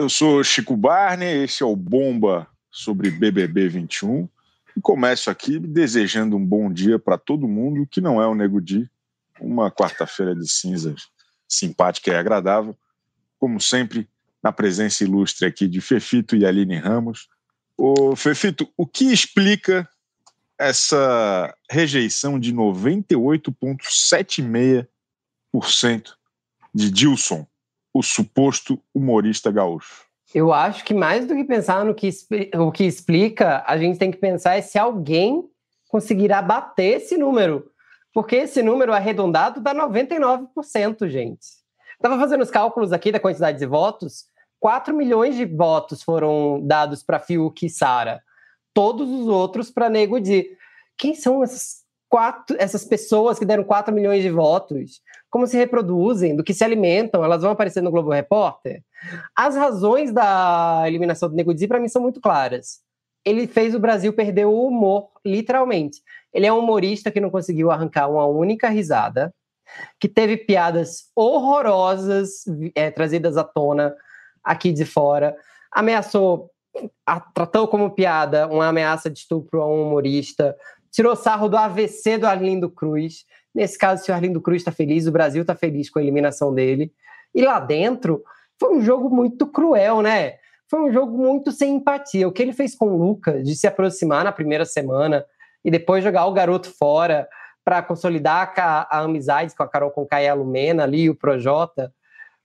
Eu sou Chico Barney, esse é o Bomba sobre BBB 21. E começo aqui desejando um bom dia para todo mundo que não é o Nego Di. Uma quarta-feira de cinzas simpática e agradável. Como sempre, na presença ilustre aqui de Fefito e Aline Ramos. Ô, Fefito, o que explica essa rejeição de 98,76% de Dilson, o suposto humorista gaúcho? Eu acho que mais do que pensar no que, o que explica, a gente tem que pensar é se alguém conseguirá bater esse número. Porque esse número arredondado dá 99%, gente. Estava fazendo os cálculos aqui da quantidade de votos. 4 milhões de votos foram dados para Fiuk e Sara. Todos os outros para Nego Di. Quem são essas quatro, essas pessoas que deram 4 milhões de votos? Como se reproduzem? Do que se alimentam? Elas vão aparecer no Globo Repórter? As razões da eliminação do Nego para mim, são muito claras. Ele fez o Brasil perder o humor, literalmente. Ele é um humorista que não conseguiu arrancar uma única risada, que teve piadas horrorosas é, trazidas à tona aqui de fora, ameaçou, a, tratou como piada uma ameaça de estupro a um humorista, tirou sarro do AVC do Arlindo Cruz. Nesse caso, se o Arlindo Cruz está feliz, o Brasil está feliz com a eliminação dele. E lá dentro, foi um jogo muito cruel, né? Foi um jogo muito sem empatia. O que ele fez com o Lucas, de se aproximar na primeira semana e depois jogar o garoto fora para consolidar a, a, amizade com a Carol Conká e a Lumena ali, o Projota,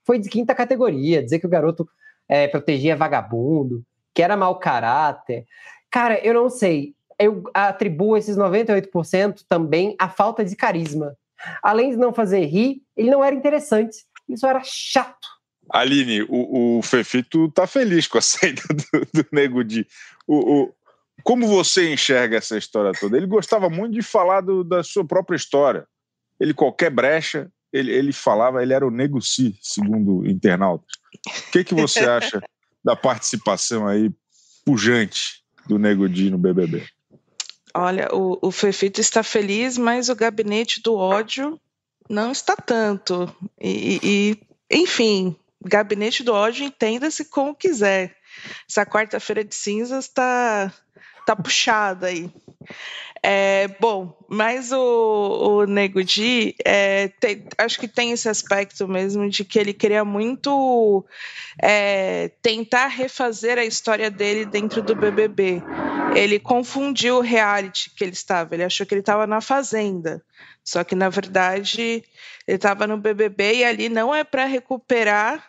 foi de quinta categoria. Dizer que o garoto é, protegia vagabundo, que era mau caráter. Cara, eu não sei. Eu atribuo esses 98% também à falta de carisma. Além de não fazer rir, ele não era interessante. Isso era chato. Aline, o, o Fefito tá feliz com a saída do, do Nego Di. O, o, como você enxerga essa história toda? Ele gostava muito de falar do, da sua própria história. Ele, qualquer brecha, ele, ele falava, ele era o Nego Si, segundo internautas. O que, que você acha da participação aí pujante do Nego Di no BBB? Olha, o, o Fefito está feliz, mas o gabinete do ódio não está tanto. E, e enfim, gabinete do ódio entenda-se como quiser. Essa quarta-feira de cinzas está tá puxada aí. É, bom, mas o, o Nego Di, é, acho que tem esse aspecto mesmo de que ele queria muito é, tentar refazer a história dele dentro do BBB. Ele confundiu o reality que ele estava, ele achou que ele estava na Fazenda. Só que, na verdade, ele estava no BBB e ali não é para recuperar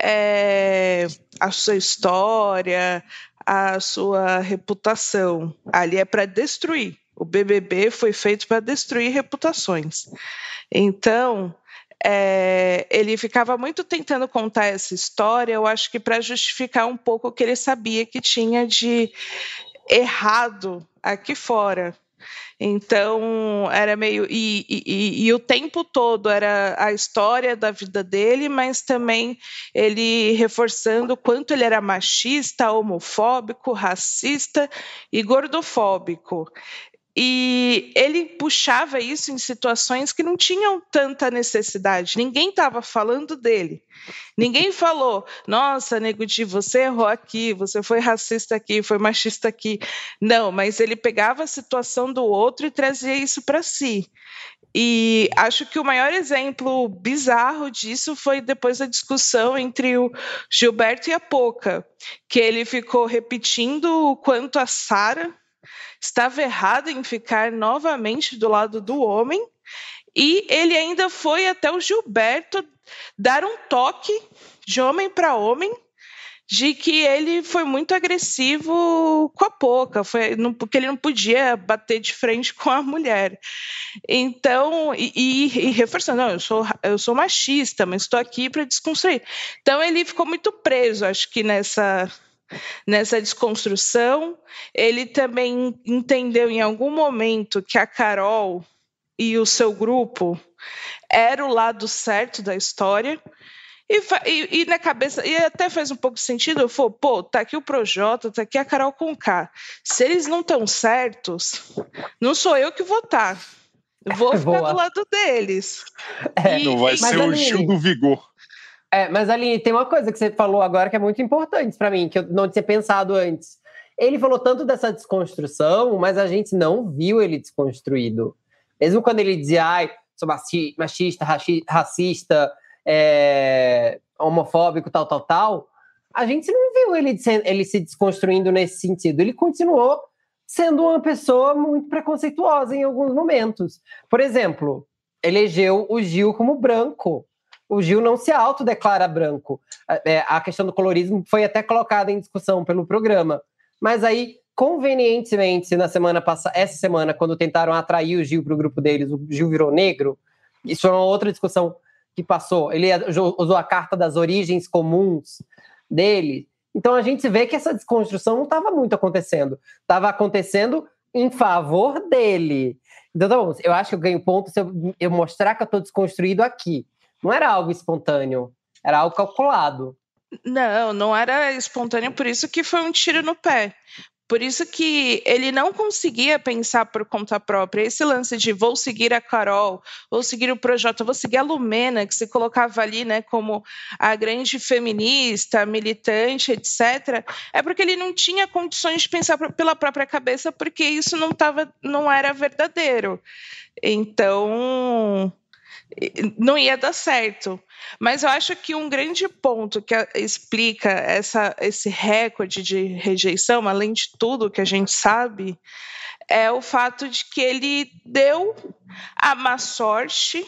é, a sua história, a sua reputação. Ali é para destruir. O BBB foi feito para destruir reputações. Então, é, ele ficava muito tentando contar essa história, eu acho que para justificar um pouco o que ele sabia que tinha de errado aqui fora. Então, era meio. E, e, e, o tempo todo era a história da vida dele, mas também ele reforçando o quanto ele era machista, homofóbico, racista e gordofóbico. E ele puxava isso em situações que não tinham tanta necessidade. Ninguém estava falando dele. Ninguém falou: "Nossa, nego de você errou aqui, você foi racista aqui, foi machista aqui". Não, mas ele pegava a situação do outro e trazia isso para si. E acho que o maior exemplo bizarro disso foi depois da discussão entre o Gilberto e a Poca, que ele ficou repetindo o quanto a Sara estava errado em ficar novamente do lado do homem, e ele ainda foi até o Gilberto dar um toque de homem para homem de que ele foi muito agressivo com a Poca, foi não, porque ele não podia bater de frente com a mulher. Então, e, e, e reforçando, não, eu sou, eu sou machista, mas estou aqui para desconstruir. Então ele ficou muito preso, acho que nessa nessa desconstrução. Ele também entendeu em algum momento que a Carol e o seu grupo era o lado certo da história. E, e, e, na cabeça, e até faz um pouco de sentido, eu falo, pô, tá aqui o Projota, tá aqui a Carol Conká. Se eles não estão certos, não sou eu que vou estar. Tá. Vou ficar Boa. do lado deles. É, e, não vai ser o Gil do Vigor. É, mas Aline, tem uma coisa que você falou agora que é muito importante para mim, que eu não tinha pensado antes. Ele falou tanto dessa desconstrução, mas a gente não viu ele desconstruído. Mesmo quando ele dizia, ai, sou machista, racista, é, homofóbico, tal, tal, tal, a gente não viu ele, ele se desconstruindo nesse sentido. Ele continuou sendo uma pessoa muito preconceituosa em alguns momentos. Por exemplo, elegeu o Gil como branco. O Gil não se autodeclara branco. É, a questão do colorismo foi até colocada em discussão pelo programa. Mas aí, convenientemente, na semana passada, essa semana, quando tentaram atrair o Gil para o grupo deles, o Gil virou negro. Isso é uma outra discussão que passou. Ele usou a carta das origens comuns dele. Então a gente vê que essa desconstrução não estava muito acontecendo. Estava acontecendo em favor dele. Então, tá bom, eu acho que eu ganho ponto se eu, eu mostrar que eu estou desconstruído aqui. Não era algo espontâneo, era algo calculado. Não, não era espontâneo, por isso que foi um tiro no pé. Por isso que ele não conseguia pensar por conta própria. Esse lance de vou seguir a Carol, vou seguir o Projota, vou seguir a Lumena, que se colocava ali né, como a grande feminista, militante, etc., é porque ele não tinha condições de pensar pela própria cabeça, porque isso não, tava, não era verdadeiro. Então, não ia dar certo. Mas eu acho que um grande ponto que explica essa, esse recorde de rejeição, além de tudo que a gente sabe, é o fato de que ele deu a má sorte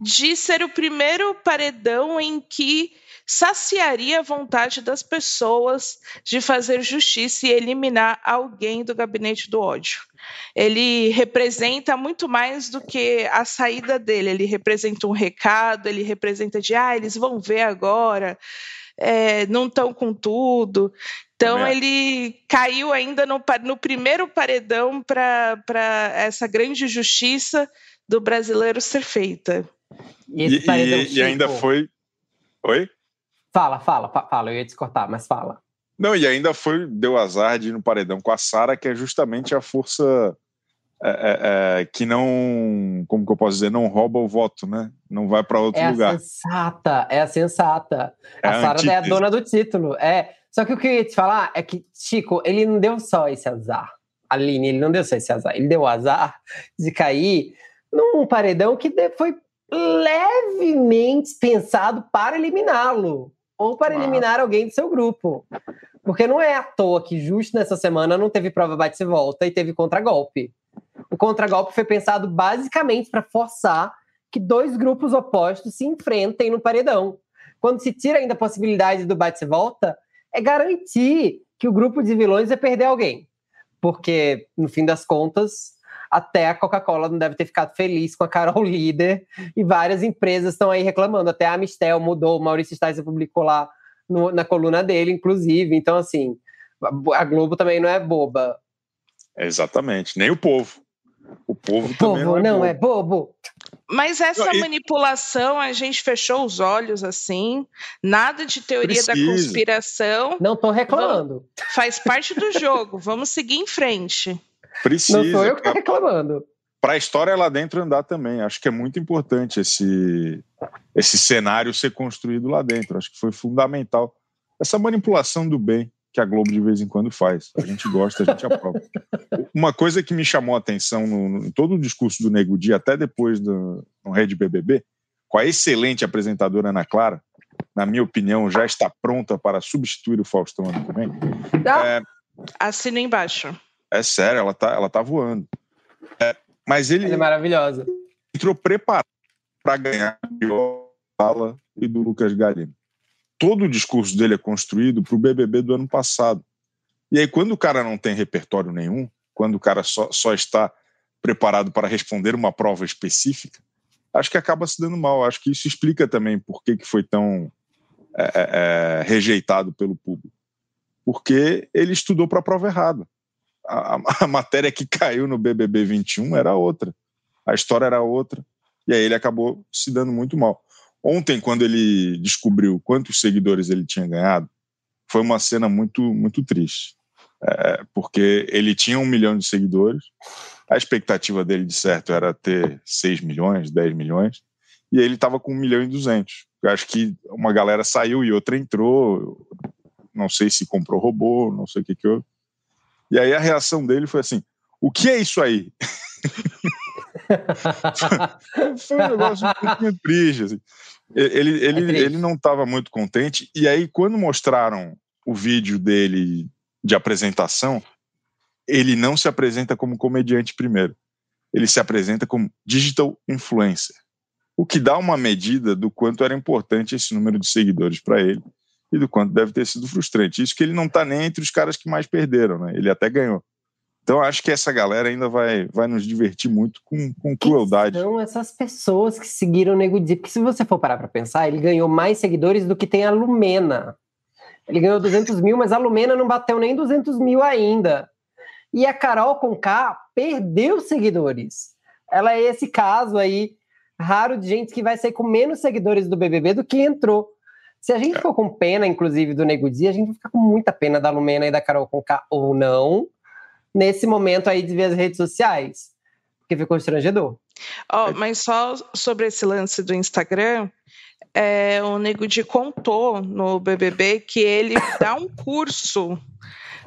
de ser o primeiro paredão em que saciaria a vontade das pessoas de fazer justiça e eliminar alguém do gabinete do ódio. Ele representa muito mais do que a saída dele, ele representa um recado, ele representa de, ah, eles vão ver agora, é, não estão com tudo. Então é. ele caiu ainda no, no primeiro paredão para essa grande justiça do brasileiro ser feita. E, e, e ainda foi. Oi? Fala, fala, fala. Eu ia te cortar, mas fala. Não, e ainda foi, deu azar de ir no paredão com a Sara, que é justamente a força é, é, é, que não, como que eu posso dizer, não rouba o voto, né? Não vai para outro é lugar. É a sensata, é a sensata. É a Sara é a dona do título. É. Só que o que eu ia te falar é que, Chico, ele não deu só esse azar. Aline, ele não deu só esse azar. Ele deu o azar de cair num paredão que foi levemente pensado para eliminá-lo ou para eliminar alguém do seu grupo. Porque não é à toa que justo nessa semana não teve prova bate e volta e teve contragolpe. O contragolpe foi pensado basicamente para forçar que dois grupos opostos se enfrentem no paredão. Quando se tira ainda a possibilidade do bate e volta, é garantir que o grupo de vilões vai perder alguém. Porque, no fim das contas, até a Coca-Cola não deve ter ficado feliz com a Carol líder e várias empresas estão aí reclamando. Até a Mistel mudou, o Maurício Sticer publicou lá no, na coluna dele, inclusive. Então, assim, a Globo também não é boba. Exatamente, nem o povo. O povo, o também povo não, é, é bobo. Mas essa não, e... manipulação, a gente fechou os olhos assim, nada de teoria Precisa. da conspiração. Não tô reclamando. Faz parte do jogo, vamos seguir em frente. Precisa. Não sou eu que tô reclamando. Para a história lá dentro andar também. Acho que é muito importante esse, esse cenário ser construído lá dentro. Acho que foi fundamental. Essa manipulação do bem que a Globo de vez em quando faz. A gente gosta, a gente aprova. Uma coisa que me chamou a atenção no, no, em todo o discurso do Nego Dia, até depois do no Rede BBB, com a excelente apresentadora Ana Clara, na minha opinião, já está pronta para substituir o Faustão ano que vem. Ah, é, assina embaixo. É sério, ela tá, ela tá voando. É, mas ele. Ela é maravilhosa. Entrou preparado para ganhar do Fala e do Lucas Galino. Todo o discurso dele é construído para o BBB do ano passado. E aí, quando o cara não tem repertório nenhum, quando o cara só, só está preparado para responder uma prova específica, acho que acaba se dando mal. Acho que isso explica também por que, que foi tão é, é, é rejeitado pelo público. Porque ele estudou para a prova errada a, a matéria que caiu no BBB 21 era outra, a história era outra, e aí ele acabou se dando muito mal. Ontem, quando ele descobriu quantos seguidores ele tinha ganhado, foi uma cena muito, muito triste. É, porque ele tinha um milhão de seguidores, a expectativa dele, de certo, era ter 6 milhões, 10 milhões, e ele estava com 1 milhão e 200. Eu acho que uma galera saiu e outra entrou, não sei se comprou robô, não sei o que que houve. E aí a reação dele foi assim, o que é isso aí? foi um negócio um pouquinho triste. Assim. Ele, ele, é ele não estava muito contente, e aí quando mostraram o vídeo dele de apresentação, ele não se apresenta como comediante primeiro. Ele se apresenta como digital influencer. O que dá uma medida do quanto era importante esse número de seguidores para ele e do quanto deve ter sido frustrante. Isso que ele não está nem entre os caras que mais perderam, né? Ele até ganhou. Então acho que essa galera ainda vai, vai nos divertir muito com, com crueldade. São essas pessoas que seguiram o Nego Di. Porque se você for parar para pensar, ele ganhou mais seguidores do que tem a Lumena. Ele ganhou 200 mil, mas a Lumena não bateu nem 200 mil ainda. E a Carol com K perdeu seguidores. Ela é esse caso aí raro de gente que vai sair com menos seguidores do BBB do que entrou. Se a gente for com pena, inclusive, do Nego Di, a gente vai ficar com muita pena da Lumena e da Carol com K ou não, nesse momento aí de ver as redes sociais, porque ficou constrangedor. Oh, mas só sobre esse lance do Instagram, é, o Nego Di contou no BBB que ele dá um curso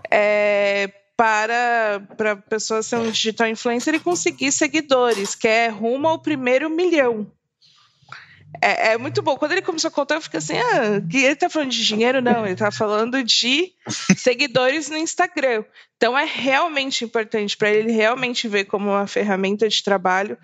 é, para para pessoa ser um digital influencer e conseguir seguidores, que é rumo ao primeiro milhão. É, é, muito bom. Quando ele começou a contar, eu fiquei assim: ah, ele tá falando de dinheiro? Não, ele tá falando de seguidores no Instagram. Então é realmente importante para ele realmente ver como uma ferramenta de trabalho.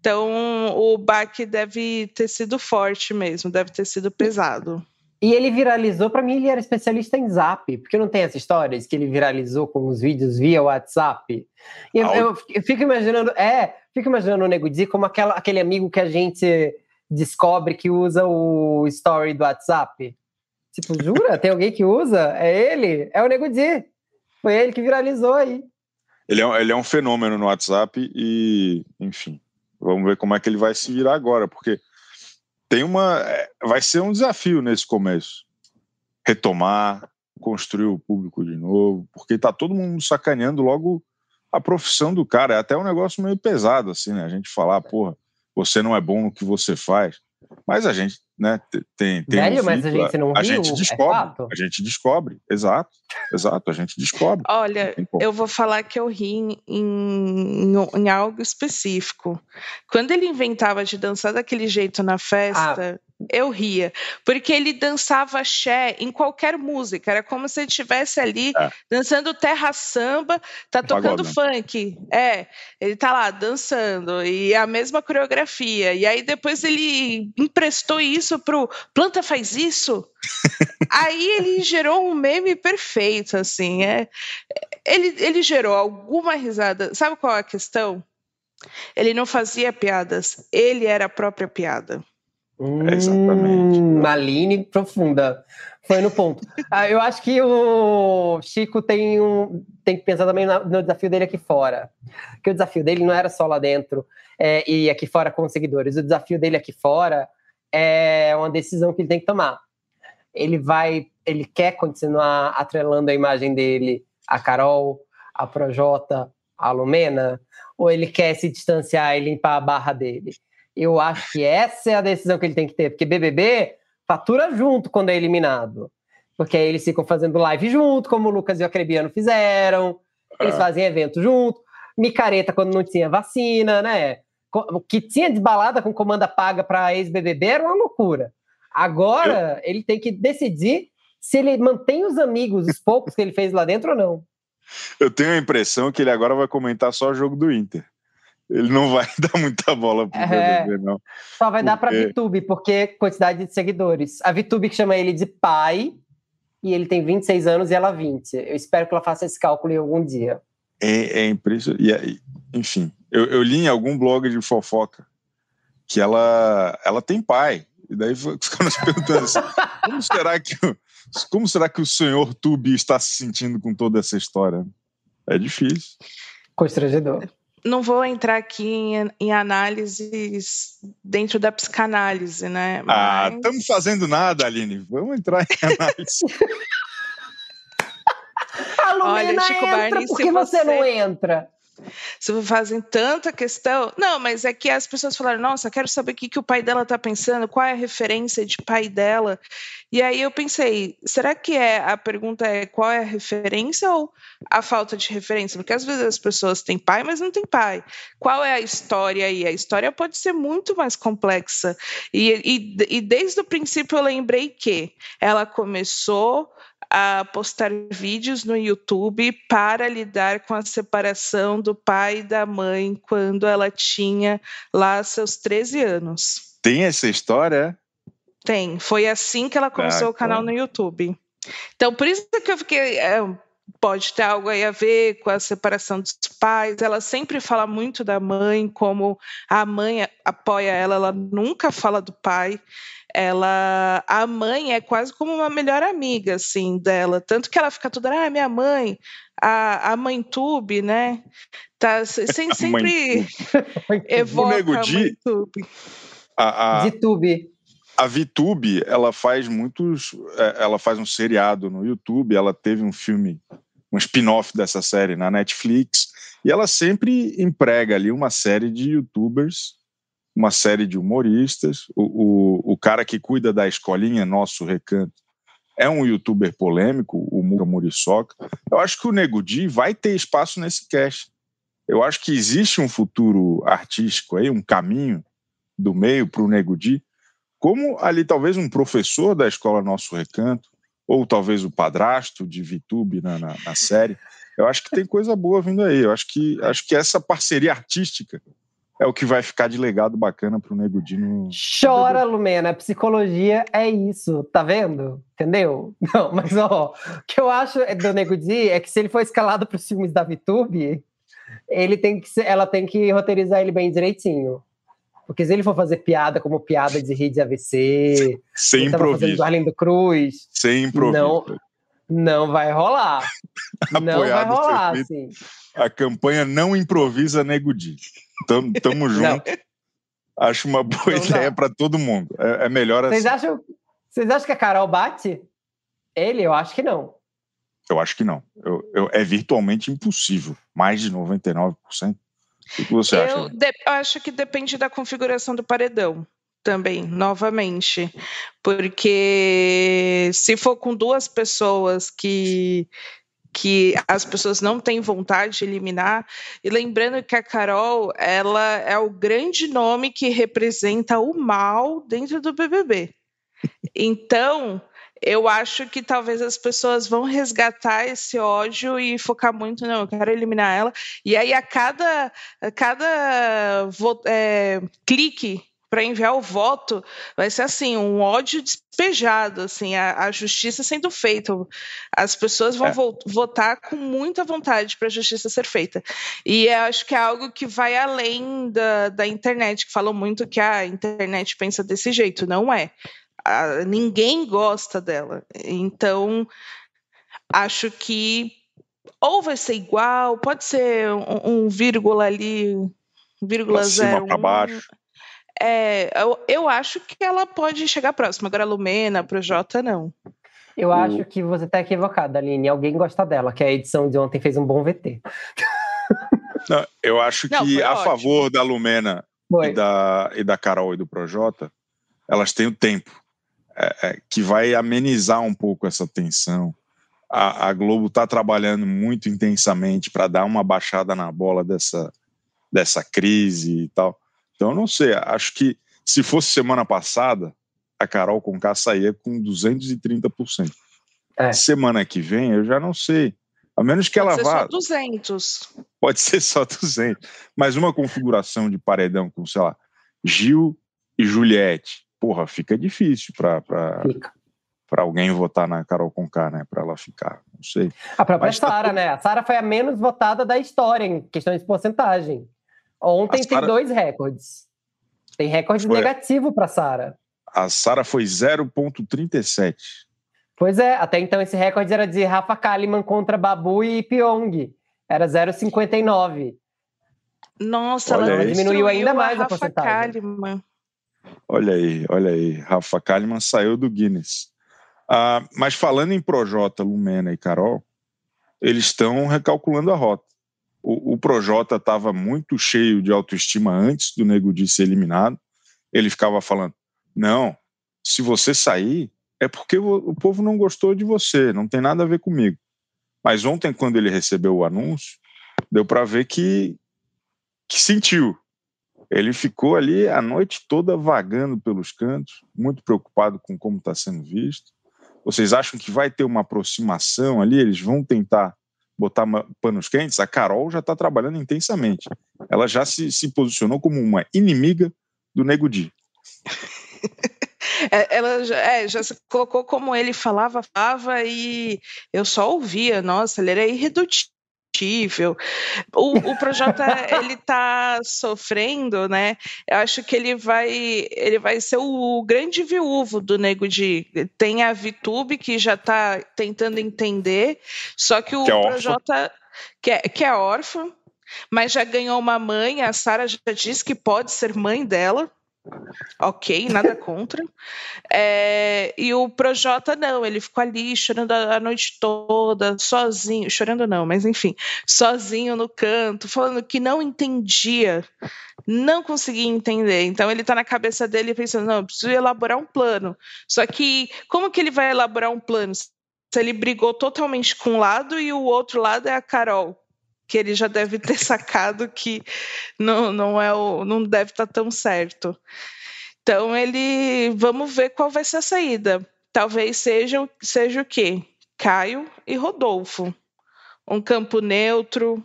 Então o baque deve ter sido forte mesmo, deve ter sido pesado. E ele viralizou, para mim, ele era especialista em zap, porque não tem essa história que ele viralizou com os vídeos via WhatsApp. E eu, eu, eu, fico imaginando, é, fico imaginando o Nego Di como aquela, aquele amigo que a gente descobre que usa o story do WhatsApp. Tipo, jura? Tem alguém que usa? É ele? É o Nego Di. Foi ele que viralizou aí. Ele é, ele é um fenômeno no WhatsApp e, enfim, vamos ver como é que ele vai se virar agora, porque tem uma. É, vai ser um desafio nesse começo. Retomar, construir o público de novo, porque tá todo mundo sacaneando logo a profissão do cara. É até um negócio meio pesado, assim, né? A gente falar, porra, você não é bom no que você faz. Mas a gente né? Tem, tem Velho, um mas a gente não a viu, gente é descobre, é a gente descobre, exato, exato, a gente descobre. Olha, eu vou falar que eu ri em, em, em, algo específico. Quando ele inventava de dançar daquele jeito na festa, ah. Eu ria, porque ele dançava axé em qualquer música, era como se ele estivesse ali é. dançando terra samba, tá tocando Pagode. funk, é, ele tá lá dançando e a mesma coreografia, e aí depois ele emprestou isso isso pro planta faz isso. Aí ele gerou um meme perfeito, assim. É, ele, ele gerou alguma risada. Sabe qual é a questão? Ele não fazia piadas, ele era a própria piada. Hum, exatamente. Maline profunda. Foi no ponto. ah, eu acho que o Chico tem, um, tem que pensar também no desafio dele aqui fora. Porque o desafio dele não era só lá dentro é, e aqui fora com os seguidores. O desafio dele aqui fora é uma decisão que ele tem que tomar. Ele vai, ele quer continuar atrelando a imagem dele a Carol, a Projota, a Lumena, ou ele quer se distanciar e limpar a barra dele? Eu acho que essa é a decisão que ele tem que ter, porque BBB fatura junto quando é eliminado. Porque aí eles ficam fazendo live junto, como o Lucas e o Acrebiano fizeram, eles ah. fazem evento junto, micareta quando não tinha vacina, né? o que tinha de balada com comanda paga para ex-BBB era uma loucura. Agora eu... ele tem que decidir se ele mantém os amigos, os poucos que ele fez lá dentro ou não. Eu tenho a impressão que ele agora vai comentar só o jogo do Inter. Ele não vai dar muita bola pro é, BBB, não. Só vai porque... dar para VTube, porque quantidade de seguidores. A VTube que chama ele de pai, e ele tem 26 anos e ela 20. Eu espero que ela faça esse cálculo em algum dia. É, é impressionante. Enfim, eu, eu, li em algum blog de fofoca que ela, ela tem pai. E daí ficamos perguntando assim, como será que como será que o senhor Tubi está se sentindo com toda essa história? É difícil. Constrangedor. Não vou entrar aqui em, em análises dentro da psicanálise, né? Ah, Mas... Ah, estamos fazendo nada, Aline. Vamos entrar em análise. A Lumena Olha, Chico entra, Barney, por que você, você não entra? Se fazem tanta questão. Não, mas é que as pessoas falaram: nossa, quero saber o que, que o pai dela está pensando, qual é a referência de pai dela. E aí eu pensei: será que é a pergunta é qual é a referência ou a falta de referência? Porque às vezes as pessoas têm pai, mas não têm pai. Qual é a história aí? A história pode ser muito mais complexa. E, e, e desde o princípio eu lembrei que ela começou a postar vídeos no YouTube para lidar com a separação do pai e da mãe quando ela tinha lá seus 13 anos. Tem essa história? Tem. Foi assim que ela começou ah, o canal no YouTube. Então, por isso que eu fiquei. É, pode ter algo aí a ver com a separação dos pais. Ela sempre fala muito da mãe, como a mãe apoia ela, ela nunca fala do pai. Ela a mãe é quase como uma melhor amiga assim dela. Tanto que ela fica toda ah minha mãe a, a mãe Tube né? Tá sem, sempre evoca o a mãe Tube. a, a, Tube a VTube ela faz muitos é, ela faz um seriado no YouTube ela teve um filme um spin-off dessa série na Netflix e ela sempre emprega ali uma série de YouTubers uma série de humoristas. O, o, o cara que cuida da escolinha, nosso recanto, é um youtuber polêmico, o Muga Muriçoca. Eu acho que o Nego Di vai ter espaço nesse cast. Eu acho que existe um futuro artístico aí, um caminho do meio para o Nego Di, como ali talvez um professor da escola Nosso Recanto, ou talvez o padrasto de VTube na, na, na série. Eu acho que tem coisa boa vindo aí. Eu acho que, acho que essa parceria artística é o que vai ficar de legado bacana pro Nego Dino. Chora, Lumena. Psicologia é isso, tá vendo? Entendeu? Não, mas ó, o que eu acho do Nego Di é que se ele for escalado para os filmes da VTube, ele tem que ela tem que roteirizar ele bem direitinho. Porque se ele for fazer piada como piada de rir de AVC, sem improviso. do Arlindo Cruz, sem improviso. Não, não vai rolar. não vai rolar, assim. A campanha não improvisa Nego Di. Tamo, tamo junto. Acho uma boa não ideia para todo mundo. É, é melhor vocês assim. Acham, vocês acham que a Carol bate? Ele? Eu acho que não. Eu acho que não. Eu, eu, é virtualmente impossível. Mais de 99%. O que você eu acha? De, eu acho que depende da configuração do paredão também, novamente. Porque se for com duas pessoas que que as pessoas não têm vontade de eliminar. E lembrando que a Carol, ela é o grande nome que representa o mal dentro do BBB. Então, eu acho que talvez as pessoas vão resgatar esse ódio e focar muito, não, eu quero eliminar ela. E aí, a cada, a cada é, clique para enviar o voto vai ser assim um ódio despejado assim a, a justiça sendo feita as pessoas vão é. vo votar com muita vontade para a justiça ser feita e acho que é algo que vai além da, da internet que falam muito que a internet pensa desse jeito não é a, ninguém gosta dela então acho que ou vai ser igual pode ser um, um vírgula ali vírgula zero para baixo é, eu, eu acho que ela pode chegar próxima. Agora a Lumena, pro Jota, não. Eu acho que você está equivocada, Aline. Alguém gosta dela, que a edição de ontem fez um bom VT. Não, eu acho não, que a ótimo. favor da Lumena e da, e da Carol e do Projota, elas têm o tempo é, é, que vai amenizar um pouco essa tensão. A, a Globo está trabalhando muito intensamente para dar uma baixada na bola dessa, dessa crise e tal. Então, eu não sei, acho que se fosse semana passada, a Carol Conká saía com 230%. É. Semana que vem, eu já não sei. A menos que Pode ela vá. Pode ser só 200. Pode ser só 200. Mas uma configuração de paredão com, sei lá, Gil e Juliette. Porra, fica difícil para para alguém votar na Carol Conká, né? Para ela ficar, não sei. A própria tá Sara, tá... né? A Sara foi a menos votada da história em questões de porcentagem. Ontem Sarah... tem dois recordes. Tem recorde foi... negativo para Sara. A Sara foi 0,37. Pois é, até então esse recorde era de Rafa Kalimann contra Babu e Pyong. Era 0,59. Nossa, olha ela diminuiu ainda mais a, a porcentagem. Kalimann. Olha aí, olha aí. Rafa Kalimann saiu do Guinness. Ah, mas falando em Projota, Lumena e Carol, eles estão recalculando a rota. O, o Projota estava muito cheio de autoestima antes do Nego Di ser eliminado. Ele ficava falando: não, se você sair, é porque o povo não gostou de você, não tem nada a ver comigo. Mas ontem, quando ele recebeu o anúncio, deu para ver que, que sentiu. Ele ficou ali a noite toda vagando pelos cantos, muito preocupado com como está sendo visto. Vocês acham que vai ter uma aproximação ali? Eles vão tentar botar panos quentes? A Carol já está trabalhando intensamente. Ela já se, se posicionou como uma inimiga do Nego Di. É, ela já, é, já se colocou como ele falava, falava e eu só ouvia. Nossa, ele era irredutível. O, o Projota ele está sofrendo, né? Eu acho que ele vai ele vai ser o grande viúvo do Nego de tem a Vitube que já está tentando entender, só que o que é Projota que é, que é órfã, mas já ganhou uma mãe, a Sara já disse que pode ser mãe dela. Ok, nada contra. É, e o Projota não, ele ficou ali chorando a noite toda, sozinho, chorando não, mas enfim, sozinho no canto, falando que não entendia, não conseguia entender. Então ele tá na cabeça dele pensando, não, eu preciso elaborar um plano. Só que como que ele vai elaborar um plano? Se ele brigou totalmente com um lado e o outro lado é a Carol que ele já deve ter sacado que não, não é o, não deve estar tá tão certo. Então ele, vamos ver qual vai ser a saída. Talvez seja, seja o quê? Caio e Rodolfo. Um campo neutro,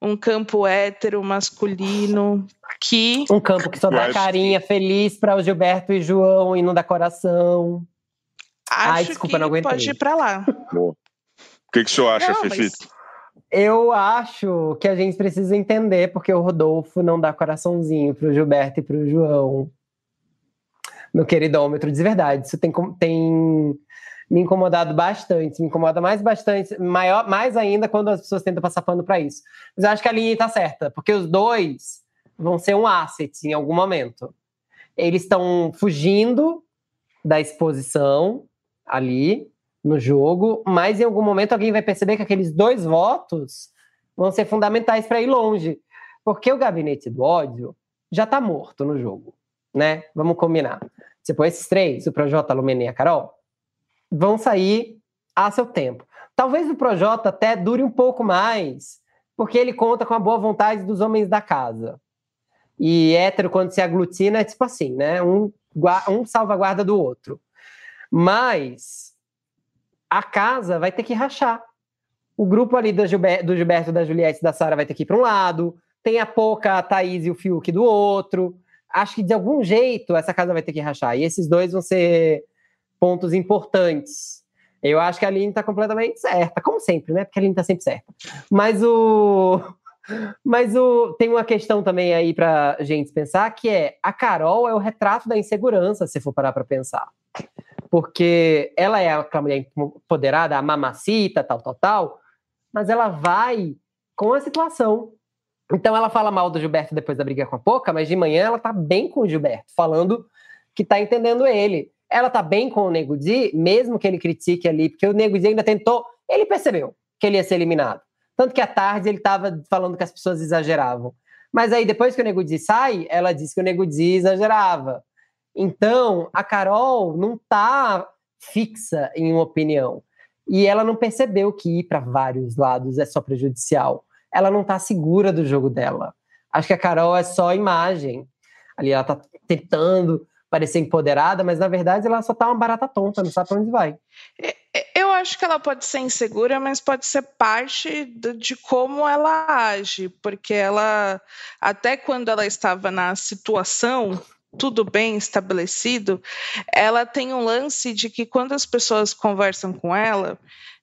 um campo hétero, masculino, que. Um campo que só dá carinha feliz para o Gilberto e João e não dá coração. Acho Ai, desculpa, que não aguentei. pode ir para lá. O que, que o senhor acha, Fifi? Mas... Eu acho que a gente precisa entender porque o Rodolfo não dá coraçãozinho pro Gilberto e pro João no queridômetro, de verdade. Isso tem, tem me incomodado bastante, me incomoda mais bastante, maior, mais ainda quando as pessoas tentam passar pano para isso. Mas eu acho que a linha está certa, porque os dois vão ser um asset em algum momento. Eles estão fugindo da exposição ali, no jogo, mas em algum momento alguém vai perceber que aqueles dois votos vão ser fundamentais para ir longe. Porque o gabinete do ódio já está morto no jogo, né? Vamos combinar. Você põe esses três, o Projota, a Lumena e a Carol, vão sair a seu tempo. Talvez o Projota até dure um pouco mais, porque ele conta com a boa vontade dos homens da casa. E hétero, quando se aglutina, é tipo assim, né? Um, um salvaguarda do outro. Mas a casa vai ter que rachar. O grupo ali do Gilberto, do Gilberto da Juliette da Sara vai ter que ir para um lado, tem a Poca, a Thaís e o Fiuk do outro. Acho que de algum jeito essa casa vai ter que rachar. E esses dois vão ser pontos importantes. Eu acho que a Aline está completamente certa, como sempre, né? Porque a Aline está sempre certa. Mas o. Mas o, tem uma questão também aí para gente pensar que é a Carol é o retrato da insegurança, se for parar para pensar porque ela é aquela mulher empoderada, a mamacita, tal, tal, tal, mas ela vai com a situação. Então ela fala mal do Gilberto depois da briga com a Poca, mas de manhã ela tá bem com o Gilberto, falando que tá entendendo ele. Ela tá bem com o Nego Di, mesmo que ele critique ali, porque o Nego Di ainda tentou, ele percebeu que ele ia ser eliminado. Tanto que à tarde ele tava falando que as pessoas exageravam. Mas aí depois que o Nego Di sai, ela disse que o Nego Di exagerava. Então, a Carol não está fixa em uma opinião. E ela não percebeu que ir para vários lados é só prejudicial. Ela não está segura do jogo dela. Acho que a Carol é só imagem. Ali ela está tentando parecer empoderada, mas na verdade ela só tá uma barata tonta, não sabe para onde vai. É, é, eu acho que ela pode ser insegura, mas pode ser parte de como ela age, porque ela, até quando ela estava na situação, tudo bem estabelecido, ela tem um lance de que quando as pessoas conversam com ela,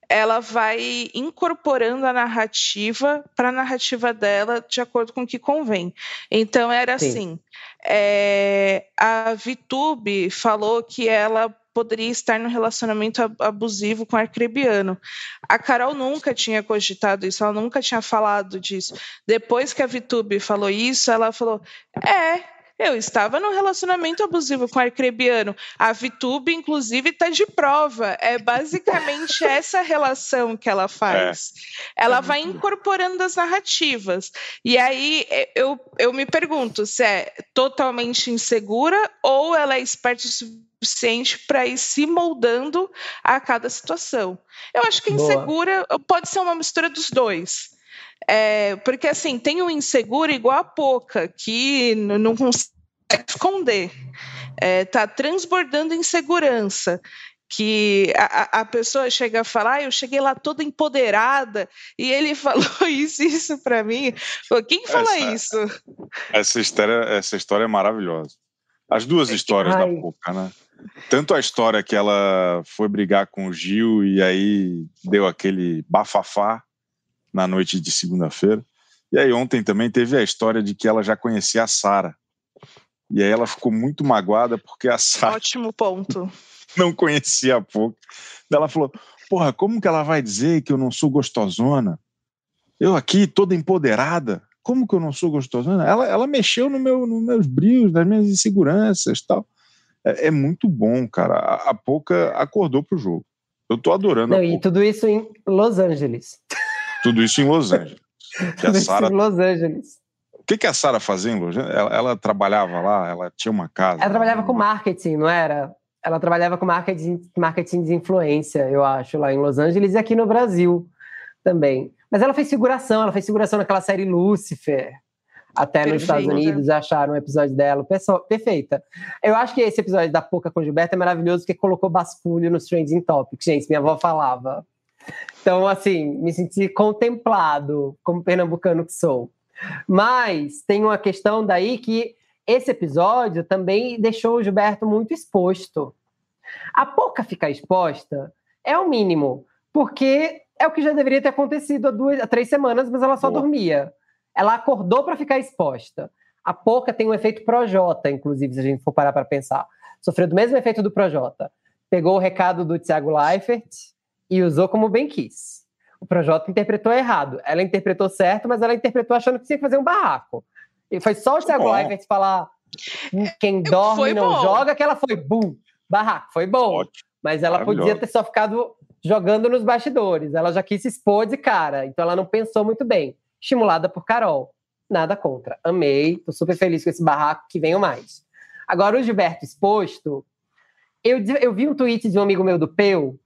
ela vai incorporando a narrativa para a narrativa dela de acordo com o que convém. Então era Sim. assim: é, a Vitube falou que ela poderia estar no relacionamento abusivo com o arcrebiano. A Carol nunca tinha cogitado isso, ela nunca tinha falado disso. Depois que a Vitube falou isso, ela falou: é Eu estava num relacionamento abusivo com o arcrebiano. A Vitube, inclusive, está de prova. É basicamente essa relação que ela faz. É. Ela é vai incorporando as narrativas. E aí eu, eu me pergunto se é totalmente insegura ou ela é esperta o suficiente para ir se moldando a cada situação. Eu acho que insegura Boa. pode ser uma mistura dos dois. É, porque assim, tem um inseguro igual a pouca, que não consegue esconder. É, tá transbordando insegurança que a, a, pessoa chega a falar, ah, eu cheguei lá toda empoderada e ele falou isso isso para mim. Quem fala essa, isso? Essa história, essa história é maravilhosa. As duas histórias Ai. da Poca, né? Tanto a história que ela foi brigar com o Gil e aí deu aquele bafafá na noite de segunda-feira. E aí ontem também teve a história de que ela já conhecia a Sara. E aí ela ficou muito magoada porque a Sara. Ótimo ponto. Não conhecia a pouco. Ela falou: Porra, como que ela vai dizer que eu não sou gostosona? Eu aqui, toda empoderada, como que eu não sou gostosona? Ela, ela mexeu no meu, nos meus brios, nas minhas inseguranças tal. É, é muito bom, cara. A, a Pouca acordou pro jogo. Eu tô adorando. Não, e tudo isso em Los Angeles. Tudo isso em Los Angeles. Que a Sarah... Los Angeles. O que, que a Sara fazia em Los Angeles? Ela, ela, trabalhava lá, ela tinha uma casa. Ela trabalhava com marketing, não era? Ela trabalhava com marketing, marketing de influência, eu acho, lá em Los Angeles e aqui no Brasil também. Mas ela fez figuração, ela fez figuração naquela série Lucifer. Até Perfeita. nos Estados Unidos acharam um episódio dela. Perfeita. Eu acho que esse episódio da Poca com Gilberto é maravilhoso porque colocou basculho nos Trending Topics. Gente, minha avó falava. Então, assim, me senti contemplado como pernambucano que sou. Mas tem uma questão daí que esse episódio também deixou o Gilberto muito exposto. A pouca ficar exposta é o mínimo, porque é o que já deveria ter acontecido há, duas, há três semanas, mas ela só Boa. dormia. Ela acordou para ficar exposta. A pouca tem um efeito Projota, inclusive, se a gente for parar para pensar. Sofreu do mesmo efeito do Projota. Pegou o recado do Thiago Leifert e usou como bem quis. O Projota interpretou errado. Ela interpretou certo, mas ela interpretou achando que tinha que fazer um barraco. E foi só o Thiago Leifert falar quem dorme não bom. joga, que ela foi bum, barraco, foi bom. Ótimo. Mas ela podia ter só ficado jogando nos bastidores. Ela já quis se expor de cara, então ela não pensou muito bem. Estimulada por Carol. Nada contra. Amei, tô super feliz com esse barraco, que venham mais. Agora, o Gilberto exposto, eu, eu vi um tweet de um amigo meu do Peu,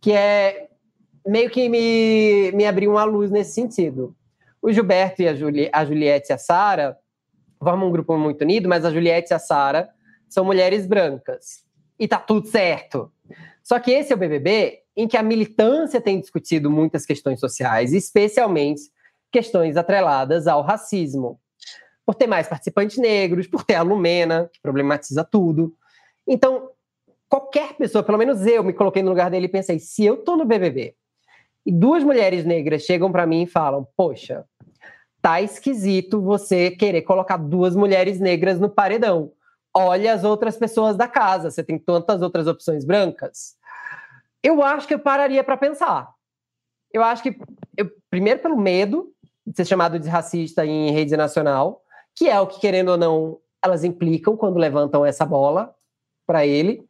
que é meio que me, me abriu uma luz nesse sentido. O Gilberto e a, Juli, a Juliette e a Sara formam um grupo muito unido, mas a Juliette e a Sara são mulheres brancas. E tá tudo certo. Só que esse é o BBB em que a militância tem discutido muitas questões sociais, especialmente questões atreladas ao racismo. Por ter mais participantes negros, por ter a Lumena, que problematiza tudo. Então, qualquer pessoa, pelo menos eu me coloquei no lugar dele e pensei: se eu tô no BBB e duas mulheres negras chegam para mim e falam, poxa, tá esquisito você querer colocar duas mulheres negras no paredão. Olha as outras pessoas da casa, você tem tantas outras opções brancas. Eu acho que eu pararia para pensar. Eu acho que, eu, primeiro, pelo medo de ser chamado de racista em rede nacional, que é o que, querendo ou não, elas implicam quando levantam essa bola para ele.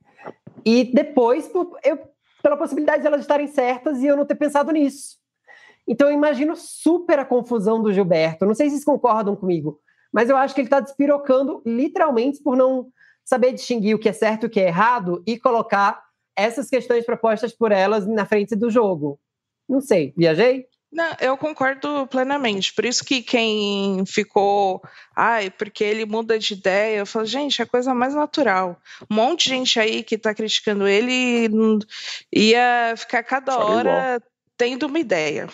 E depois, eu, pela possibilidade de elas estarem certas e eu não ter pensado nisso. Então eu imagino super a confusão do Gilberto. Não sei se vocês concordam comigo, mas eu acho que ele está despirocando literalmente por não saber distinguir o que é certo e o que é errado e colocar essas questões propostas por elas na frente do jogo. Não sei, viajei? Não, eu concordo plenamente. Por isso que quem ficou, ai, porque ele muda de ideia, eu falo, gente, é a coisa mais natural. Um monte de gente aí que está criticando ele ia ficar cada hora tendo uma ideia.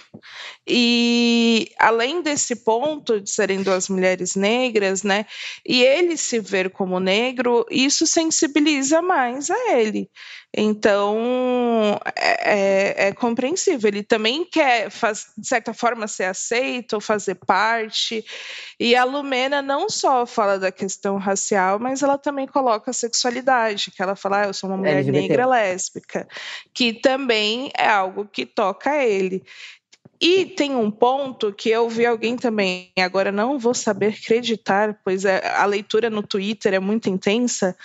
E além desse ponto de serem duas mulheres negras, né, e ele se ver como negro, isso sensibiliza mais a ele. Então é, é, é compreensível. Ele também quer, faz, de certa forma, ser aceito fazer parte. E a Lumena não só fala da questão racial, mas ela também coloca a sexualidade, que ela fala, ah, eu sou uma mulher LGBT. negra lésbica, que também é algo que toca ele. E tem um ponto que eu vi alguém também, agora não vou saber acreditar, pois é, a leitura no Twitter é muito intensa,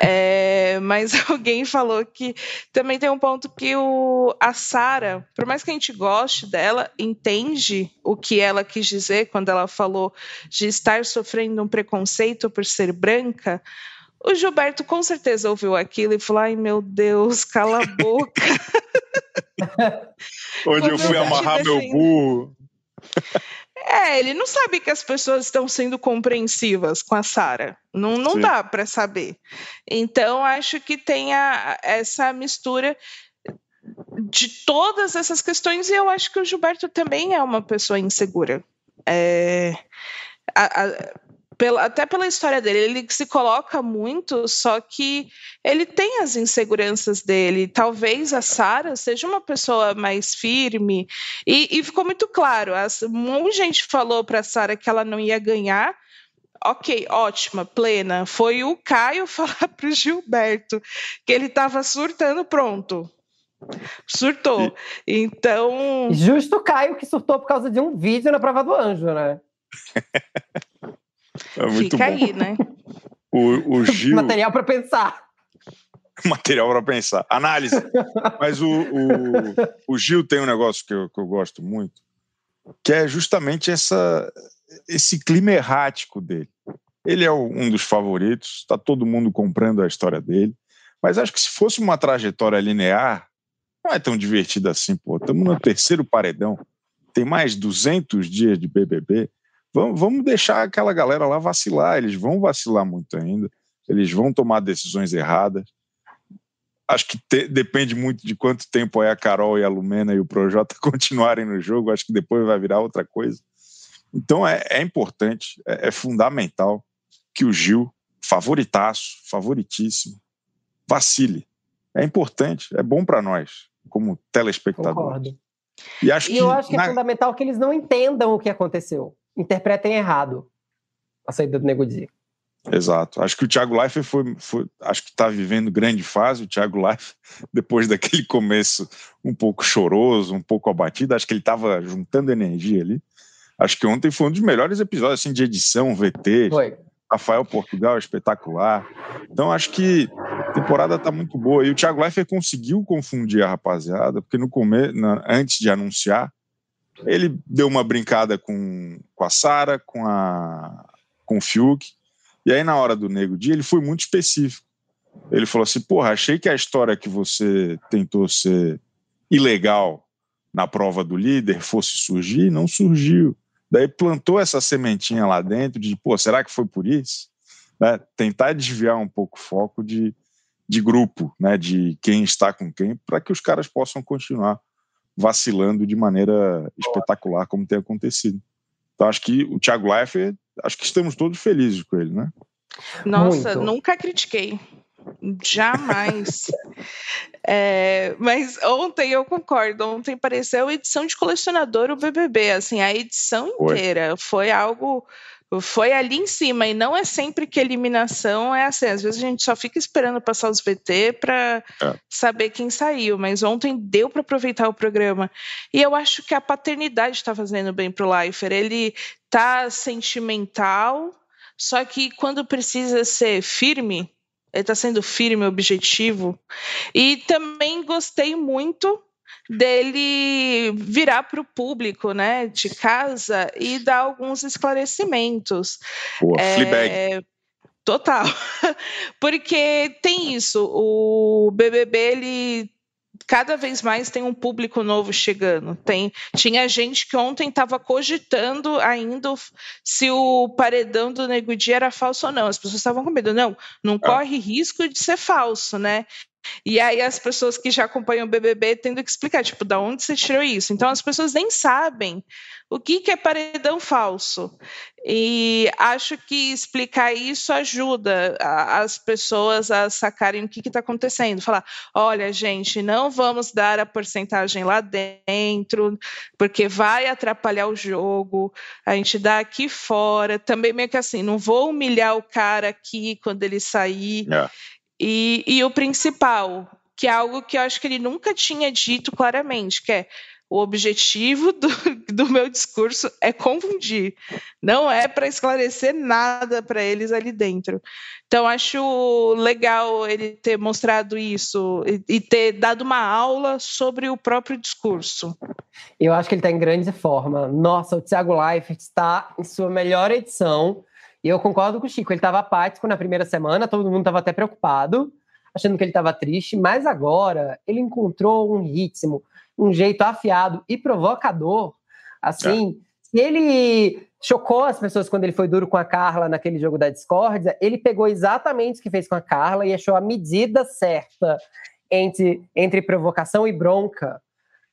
é, mas alguém falou que também tem um ponto que o, a Sara, por mais que a gente goste dela, entende o que ela quis dizer quando ela falou de estar sofrendo um preconceito por ser branca, o Gilberto com certeza ouviu aquilo e falou: ai meu Deus, cala a boca. Onde eu fui amarrar meu burro. É, ele não sabe que as pessoas estão sendo compreensivas com a Sara. Não, não dá para saber. Então, acho que tem a, essa mistura de todas essas questões, e eu acho que o Gilberto também é uma pessoa insegura. É, a, a, pela, até pela história dele, ele se coloca muito, só que ele tem as inseguranças dele. Talvez a Sara seja uma pessoa mais firme, e, e ficou muito claro. As, muita gente falou para a Sara que ela não ia ganhar. Ok, ótima, plena. Foi o Caio falar para o Gilberto que ele estava surtando, pronto. Surtou. Então. Justo o Caio que surtou por causa de um vídeo na prova do anjo, né? É muito Fica bom. aí, né? O, o Gil. Material para pensar. Material para pensar. Análise. Mas o, o, o, Gil tem um negócio que eu, que eu gosto muito, que é justamente essa, esse clima errático dele. Ele é um dos favoritos, está todo mundo comprando a história dele, mas acho que se fosse uma trajetória linear, não é tão divertido assim, pô. Estamos no terceiro paredão, tem mais 200 dias de BBB. Vamos, vamos deixar aquela galera lá vacilar, eles vão vacilar muito ainda, eles vão tomar decisões erradas. Acho que te, depende muito de quanto tempo é a Carol e a Lumena e o Projota continuarem no jogo, acho que depois vai virar outra coisa. Então é, é importante, é, é fundamental que o Gil, favoritaço, favoritíssimo, vacile. É importante, é bom para nós, como telespectadores. Concordo. E, acho e que eu acho que na... é fundamental que eles não entendam o que aconteceu. Interpretem errado a saída do Nego Di. Exato. Acho que o Thiago Leifert foi, foi acho que está vivendo grande fase. O Thiago Leifert, depois daquele começo um pouco choroso, um pouco abatido, acho que ele estava juntando energia ali. Acho que ontem foi um dos melhores episódios assim, de edição, VT. Foi. Rafael Portugal, espetacular. Então acho que a temporada está muito boa. E o Thiago Leifert conseguiu confundir a rapaziada, porque no começo, antes de anunciar, ele deu uma brincada com, com a Sara, com, a, com o Fiuk, e aí na hora do Nego Dia ele foi muito específico. Ele falou assim: porra, achei que a história que você tentou ser ilegal na prova do líder fosse surgir, não surgiu. Daí plantou essa sementinha lá dentro de, pô, será que foi por isso? Né? Tentar desviar um pouco o foco de, de grupo, né? de quem está com quem, para que os caras possam continuar vacilando de maneira espetacular, como tem acontecido. Então, acho que o Thiago Leifert, acho que estamos todos felizes com ele, né? Nossa, Muito. nunca critiquei. Jamais. é, mas ontem eu concordo. Ontem pareceu edição de colecionador o BBB. Assim, a edição inteira foi, foi algo foi ali em cima, e não é sempre que a eliminação é assim. Às vezes a gente só fica esperando passar os VT para é. saber quem saiu, mas ontem deu para aproveitar o programa. E eu acho que a paternidade está fazendo bem para o Leifert. Ele tá sentimental, só que quando precisa ser firme, ele está sendo firme, objetivo. E também gostei muito dele virar para o público, né, de casa e dar alguns esclarecimentos. Pô, é, Total. Porque tem isso, o BBB ele cada vez mais tem um público novo chegando. Tem, tinha gente que ontem estava cogitando ainda se o paredão do Nego Dia era falso ou não. As pessoas estavam com medo. Não, não ah. corre risco de ser falso, né? E aí as pessoas que já acompanham o BBB tendo que explicar, tipo, da onde você tirou isso? Então as pessoas nem sabem o que, que é paredão falso. E acho que explicar isso ajuda as pessoas a sacarem o que está acontecendo. Falar, olha, gente, não vamos dar a porcentagem lá dentro, porque vai atrapalhar o jogo. A gente dá aqui fora. Também meio que assim, não vou humilhar o cara aqui quando ele sair. É. E, e o principal, que é algo que eu acho que ele nunca tinha dito claramente, que é o objetivo do, do meu discurso é confundir, não é para esclarecer nada para eles ali dentro. Então, acho legal ele ter mostrado isso e, e, ter dado uma aula sobre o próprio discurso. Eu acho que ele está em grande forma. Nossa, o Thiago Leifert está em sua melhor edição. E eu concordo com o Chico, ele estava apático na primeira semana, todo mundo estava até preocupado, achando que ele estava triste, mas agora ele encontrou um ritmo, um jeito afiado e provocador. Assim, é. ele chocou as pessoas quando ele foi duro com a Carla naquele jogo da discórdia, ele pegou exatamente o que fez com a Carla e achou a medida certa entre, entre provocação e bronca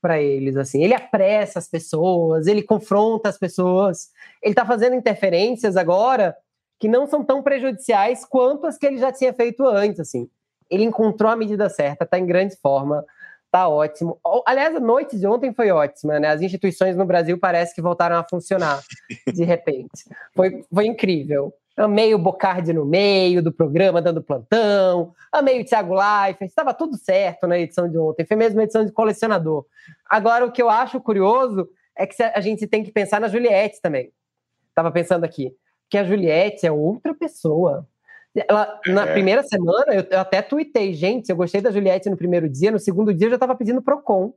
para eles. Assim, ele apressa as pessoas, ele confronta as pessoas, ele está fazendo interferências agora que não são tão prejudiciais quanto as que ele já tinha feito antes. Assim, ele encontrou a medida certa, está em grande forma Tá ótimo. Aliás, a noite de ontem foi ótima, né? As instituições no Brasil parece que voltaram a funcionar de repente. Foi, foi incrível. Amei o Bocardi no meio do programa, dando plantão. Amei o Thiago Leifert. Estava tudo certo na edição de ontem. Foi mesmo uma edição de colecionador. Agora, o que eu acho curioso é que a gente tem que pensar na Juliette também. Estava pensando aqui. Que a Juliette é outra pessoa. Ela, na é. primeira semana, eu, eu, até tuitei, gente, eu gostei da Juliette no primeiro dia, no segundo dia eu já estava pedindo Procon.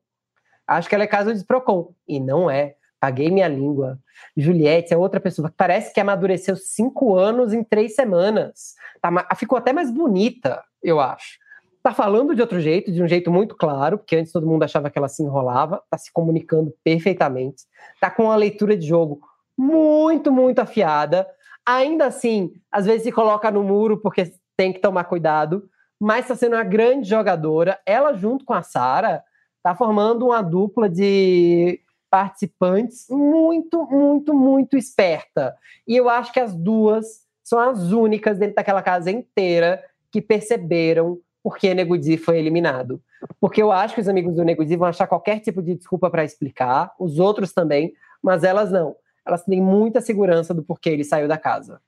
Acho que ela é caso de Procon. E não é. Paguei minha língua. Juliette é outra pessoa que parece que amadureceu cinco anos em três semanas. Tá, ficou até mais bonita, eu acho. Tá falando de outro jeito, de um jeito muito claro, porque antes todo mundo achava que ela se enrolava, tá se comunicando perfeitamente. Tá com uma leitura de jogo muito, muito afiada Ainda assim, às vezes se coloca no muro porque tem que tomar cuidado, mas está sendo uma grande jogadora. Ela, junto com a Sara, está formando uma dupla de participantes muito, muito, muito esperta. E eu acho que as duas são as únicas dentro daquela casa inteira que perceberam por que Negudi foi eliminado. Porque eu acho que os amigos do Negudi vão achar qualquer tipo de desculpa para explicar, os outros também, mas elas não elas têm muita segurança do porquê ele saiu da casa.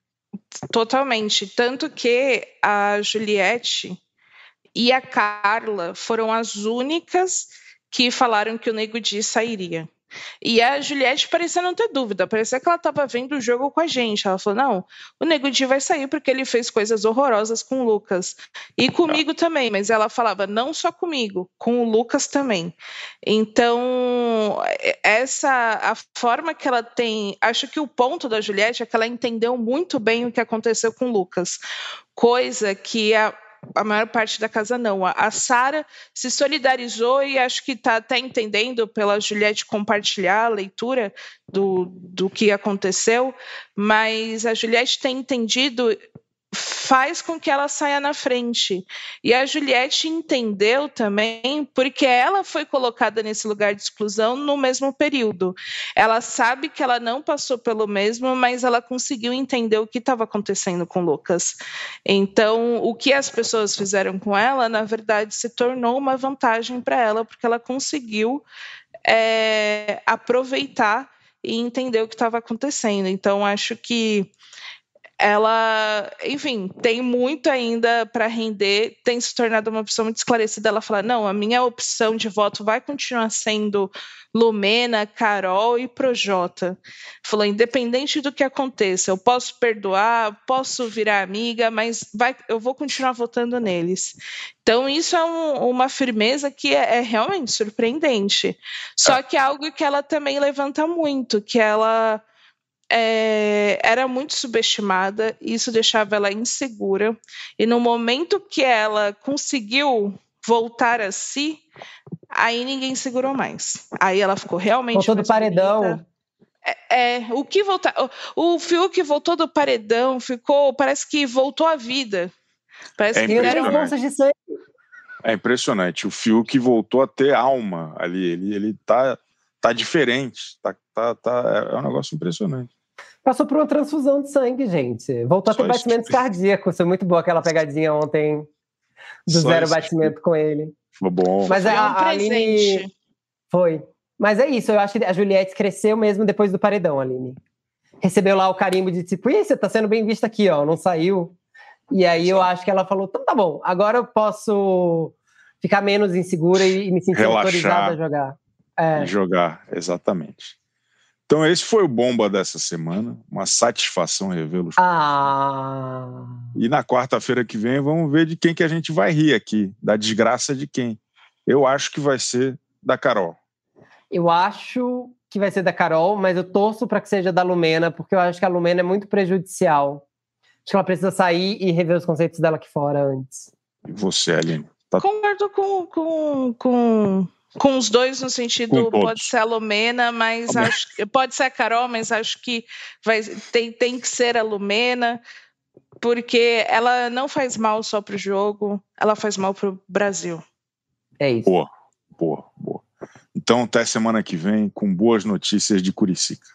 Totalmente. Tanto que a Juliette e a Carla foram as únicas que falaram que o Nego Di sairia. E a Juliette parecia não ter dúvida, parecia que ela estava vendo o jogo com a gente. Ela falou: não, o Nego Di vai sair porque ele fez coisas horrorosas com o Lucas. E comigo também, mas ela falava: não só comigo, com o Lucas também. Então, essa a forma que ela tem. Acho que o ponto da Juliette é que ela entendeu muito bem o que aconteceu com o Lucas. Coisa que a, a maior parte da casa não. A, Sara se solidarizou e acho que está até entendendo pela Juliette compartilhar a leitura do, do que aconteceu, mas a Juliette tem entendido faz com que ela saia na frente. E a Juliette entendeu também, porque ela foi colocada nesse lugar de exclusão no mesmo período. Ela sabe que ela não passou pelo mesmo, mas ela conseguiu entender o que estava acontecendo com Lucas. Então, o que as pessoas fizeram com ela, na verdade, se tornou uma vantagem para ela, porque ela conseguiu é, aproveitar e entender o que estava acontecendo. Então, acho que ela, enfim, tem muito ainda para render, tem se tornado uma opção muito esclarecida. Ela fala: não, a minha opção de voto vai continuar sendo Lumena, Carol e Projota. Falou: independente do que aconteça, eu posso perdoar, posso virar amiga, mas vai, eu vou continuar votando neles. Então, isso é um, uma firmeza que é, é realmente surpreendente. Só é. que é algo que ela também levanta muito, que ela é, era muito subestimada, e isso deixava ela insegura. E no momento que ela conseguiu voltar a si, aí ninguém segurou mais. Aí ela ficou realmente. Voltou do paredão. É, é, o que voltar. O, o Fiuk voltou do paredão, ficou. Parece que voltou à vida. Parece é que era bolsas de sangue. É impressionante. O Fiuk voltou a ter alma ali. Ele, ele tá, tá diferente. Tá, tá, tá, é um negócio impressionante. Passou por uma transfusão de sangue, gente. Voltou Só a ter batimentos tipo... cardíacos. Foi muito boa aquela pegadinha ontem do Só zero batimento com ele. Foi bom. Mas foi a, um a Aline. Foi. Mas é isso, eu acho que a Juliette cresceu mesmo depois do paredão, Aline. Recebeu lá o carimbo de tipo, ih, você tá sendo bem vista aqui, ó, não saiu. E aí eu acho que ela falou, então tá bom, agora eu posso ficar menos insegura e me sentir Relaxar. autorizada a jogar. é. e jogar, exatamente. Então, esse foi o bomba dessa semana. Uma satisfação revê-lo. Ah. E na quarta-feira que vem, vamos ver de quem que a gente vai rir aqui. Da desgraça de quem. Eu acho que vai ser da Carol. Eu acho que vai ser da Carol, mas eu torço para que seja da Lumena, porque eu acho que a Lumena é muito prejudicial. Acho que ela precisa sair e rever os conceitos dela aqui fora antes. E você, Aline? Tá... Concordo com, com, com com os dois no sentido pode ser a Lumena, mas acho, pode ser a Carol, mas acho que vai, tem, tem que ser a Lumena, porque ela não faz mal só para o jogo, ela faz mal para o Brasil. É isso. Boa, boa, boa. Então até semana que vem com boas notícias de Curicica.